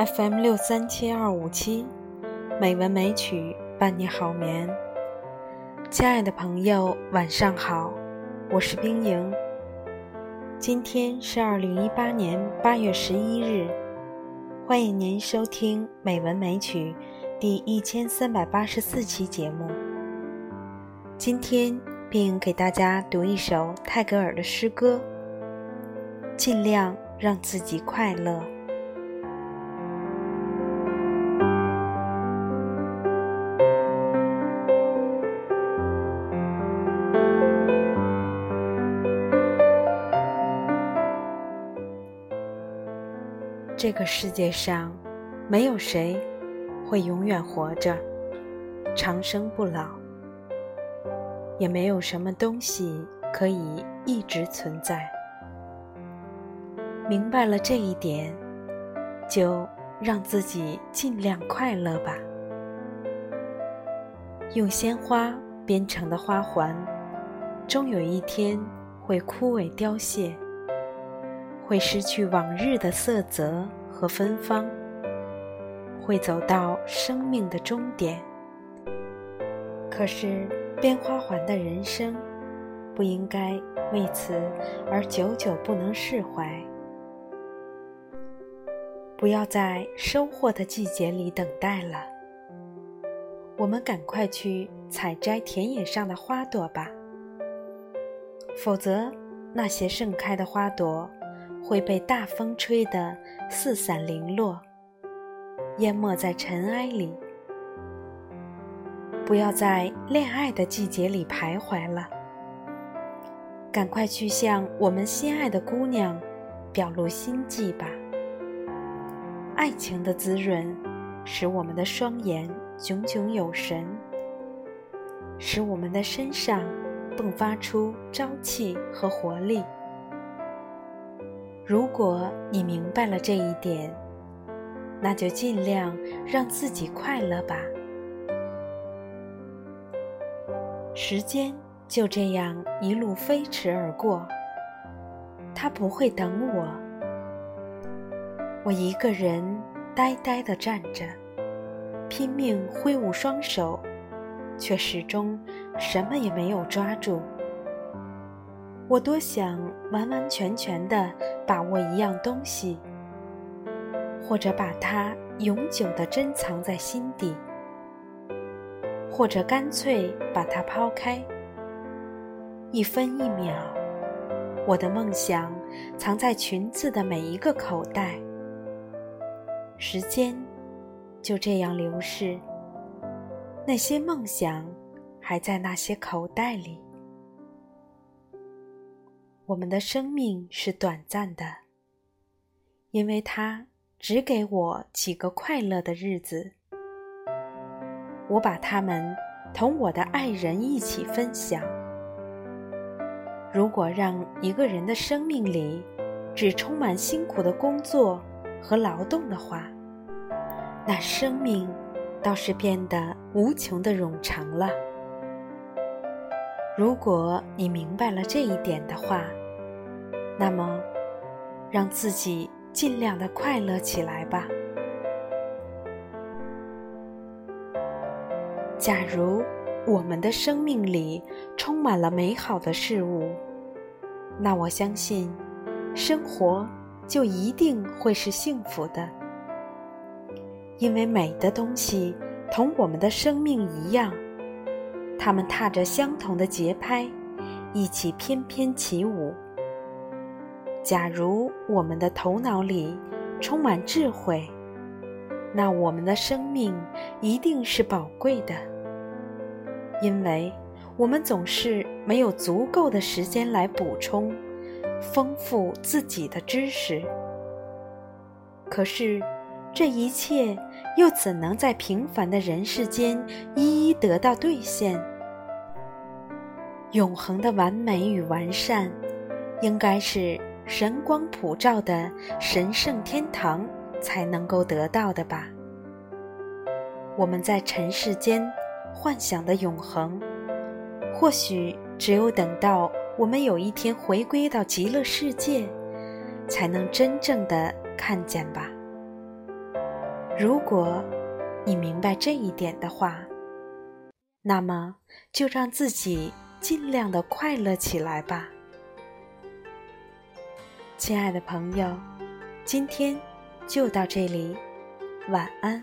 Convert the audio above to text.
FM 六三七二五七，美文美曲伴你好眠。亲爱的朋友，晚上好，我是冰莹。今天是二零一八年八月十一日，欢迎您收听《美文美曲》第一千三百八十四期节目。今天并给大家读一首泰戈尔的诗歌，尽量让自己快乐。这个世界上，没有谁会永远活着、长生不老，也没有什么东西可以一直存在。明白了这一点，就让自己尽量快乐吧。用鲜花编成的花环，终有一天会枯萎凋谢。会失去往日的色泽和芬芳，会走到生命的终点。可是编花环的人生，不应该为此而久久不能释怀。不要在收获的季节里等待了，我们赶快去采摘田野上的花朵吧。否则，那些盛开的花朵。会被大风吹得四散零落，淹没在尘埃里。不要在恋爱的季节里徘徊了，赶快去向我们心爱的姑娘表露心迹吧。爱情的滋润，使我们的双眼炯炯有神，使我们的身上迸发出朝气和活力。如果你明白了这一点，那就尽量让自己快乐吧。时间就这样一路飞驰而过，它不会等我。我一个人呆呆地站着，拼命挥舞双手，却始终什么也没有抓住。我多想完完全全的把握一样东西，或者把它永久的珍藏在心底，或者干脆把它抛开。一分一秒，我的梦想藏在裙子的每一个口袋。时间就这样流逝，那些梦想还在那些口袋里。我们的生命是短暂的，因为它只给我几个快乐的日子。我把它们同我的爱人一起分享。如果让一个人的生命里只充满辛苦的工作和劳动的话，那生命倒是变得无穷的冗长了。如果你明白了这一点的话，那么，让自己尽量的快乐起来吧。假如我们的生命里充满了美好的事物，那我相信，生活就一定会是幸福的。因为美的东西同我们的生命一样，它们踏着相同的节拍，一起翩翩起舞。假如我们的头脑里充满智慧，那我们的生命一定是宝贵的，因为我们总是没有足够的时间来补充、丰富自己的知识。可是，这一切又怎能在平凡的人世间一一得到兑现？永恒的完美与完善，应该是。神光普照的神圣天堂才能够得到的吧。我们在尘世间幻想的永恒或许只有等到我们有一天回归到极乐世界才能真正的看见吧。如果你明白这一点的话那么就让自己尽量的快乐起来吧。亲爱的朋友，今天就到这里，晚安。